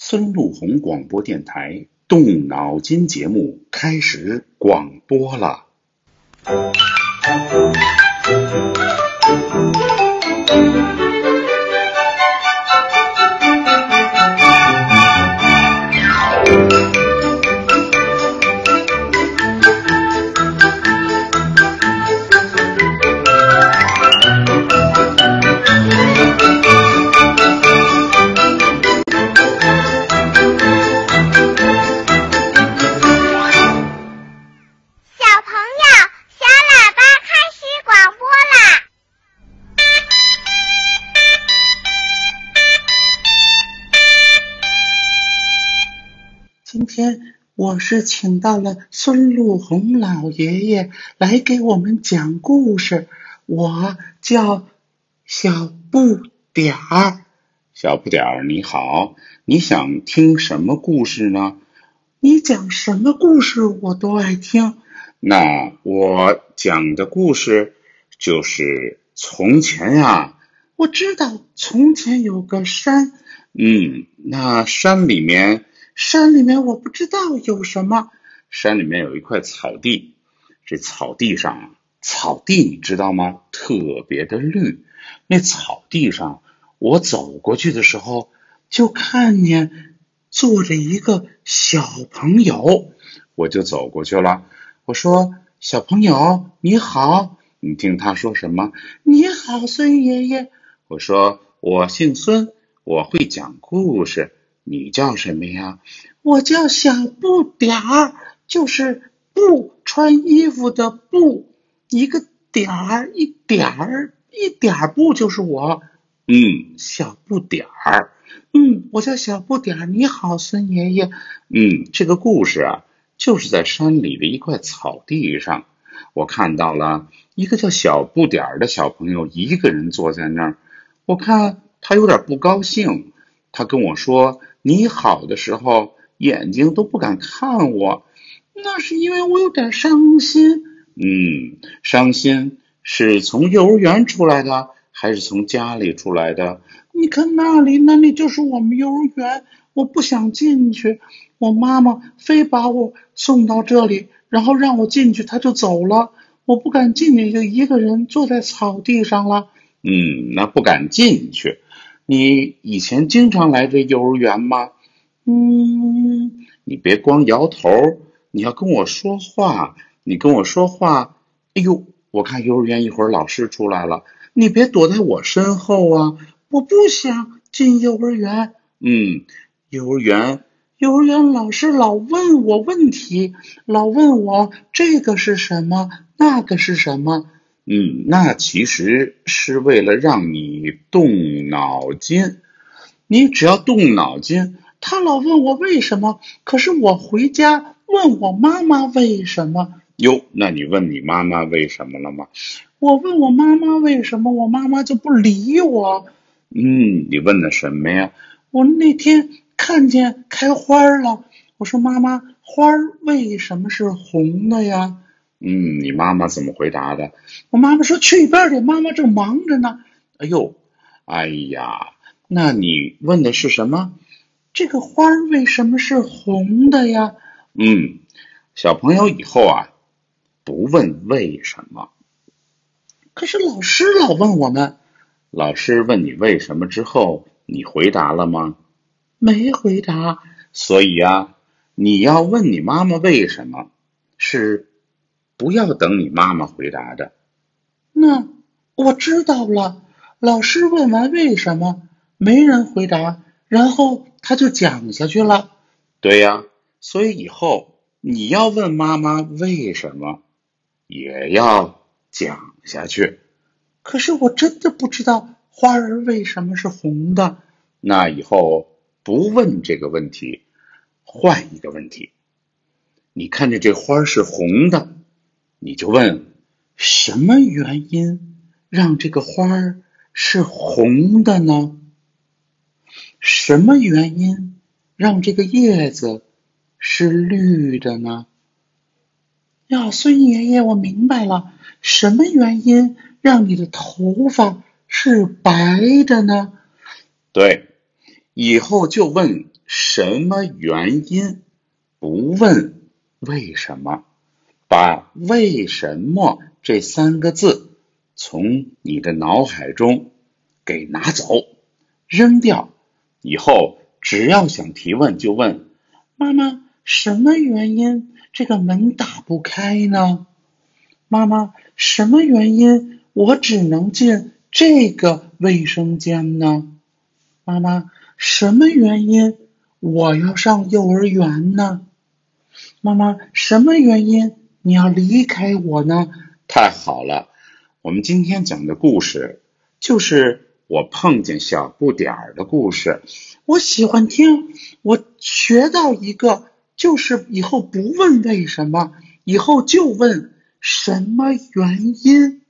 孙路红广播电台动脑筋节目开始广播了。天我是请到了孙路红老爷爷来给我们讲故事，我叫小不点儿。小不点儿你好，你想听什么故事呢？你讲什么故事我都爱听。那我讲的故事就是从前呀、我知道从前有个山，嗯，那山里面，山里面我不知道有什么。山里面有一块草地，这草地上啊，草地你知道吗？特别的绿。那草地上，我走过去的时候，就看见坐着一个小朋友，我就走过去了。我说：“小朋友，你好。”你听他说什么？你好，孙爷爷。我说：“我姓孙，我会讲故事。你叫什么呀？”我叫小不点儿，就是不穿衣服的不，一个点儿一点儿一点儿不就是我。嗯，小不点儿。嗯，我叫小不点儿。你好，孙爷爷。嗯，这个故事啊，就是在山里的一块草地上，我看到了一个叫小不点儿的小朋友，一个人坐在那儿。我看他有点不高兴，他跟我说：“你好”的时候，眼睛都不敢看我。那是因为我有点伤心。嗯，伤心是从幼儿园出来的，还是从家里出来的？你看那里，那里就是我们幼儿园。我不想进去，我妈妈非把我送到这里，然后让我进去，她就走了。我不敢进去，就一个人坐在草地上了。嗯，那不敢进去。你以前经常来这幼儿园吗？嗯，你别光摇头，你要跟我说话。你跟我说话，哎呦，我看幼儿园一会儿老师出来了，你别躲在我身后啊！我不想进幼儿园。嗯，幼儿园，幼儿园老师老问我问题，老问我这个是什么，那个是什么。嗯，那其实是为了让你动脑筋。你只要动脑筋，他老问我为什么，可是我回家问我妈妈为什么。哟，那你问你妈妈为什么了吗？我问我妈妈为什么，我妈妈就不理我。嗯，你问的什么呀？我那天看见开花了，我说妈妈，花为什么是红的呀？嗯，你妈妈怎么回答的？我妈妈说去一边去，妈妈正忙着呢。哎呦，哎呀，那你问的是什么？这个花儿为什么是红的呀？嗯，小朋友以后啊，不问为什么。可是老师老问我们，老师问你为什么之后，你回答了吗？没回答。所以啊，你要问你妈妈为什么，是不要等你妈妈回答的。那我知道了。老师问完为什么，没人回答，然后他就讲下去了。对呀，所以以后你要问妈妈为什么，也要讲下去。可是我真的不知道花儿为什么是红的。那以后不问这个问题，换一个问题。你看见这花是红的，你就问什么原因让这个花儿是红的呢？什么原因让这个叶子是绿的呢？呀，孙爷爷，我明白了，什么原因让你的头发是白的呢？对，以后就问什么原因，不问为什么。把“为什么”这三个字从你的脑海中给拿走，扔掉。以后只要想提问，就问妈妈：什么原因这个门打不开呢？妈妈：什么原因我只能进这个卫生间呢？妈妈：什么原因我要上幼儿园呢？妈妈：什么原因？你要离开我呢？太好了，我们今天讲的故事就是我碰见小不点儿的故事。我喜欢听，我学到一个，就是以后不问为什么，以后就问什么原因。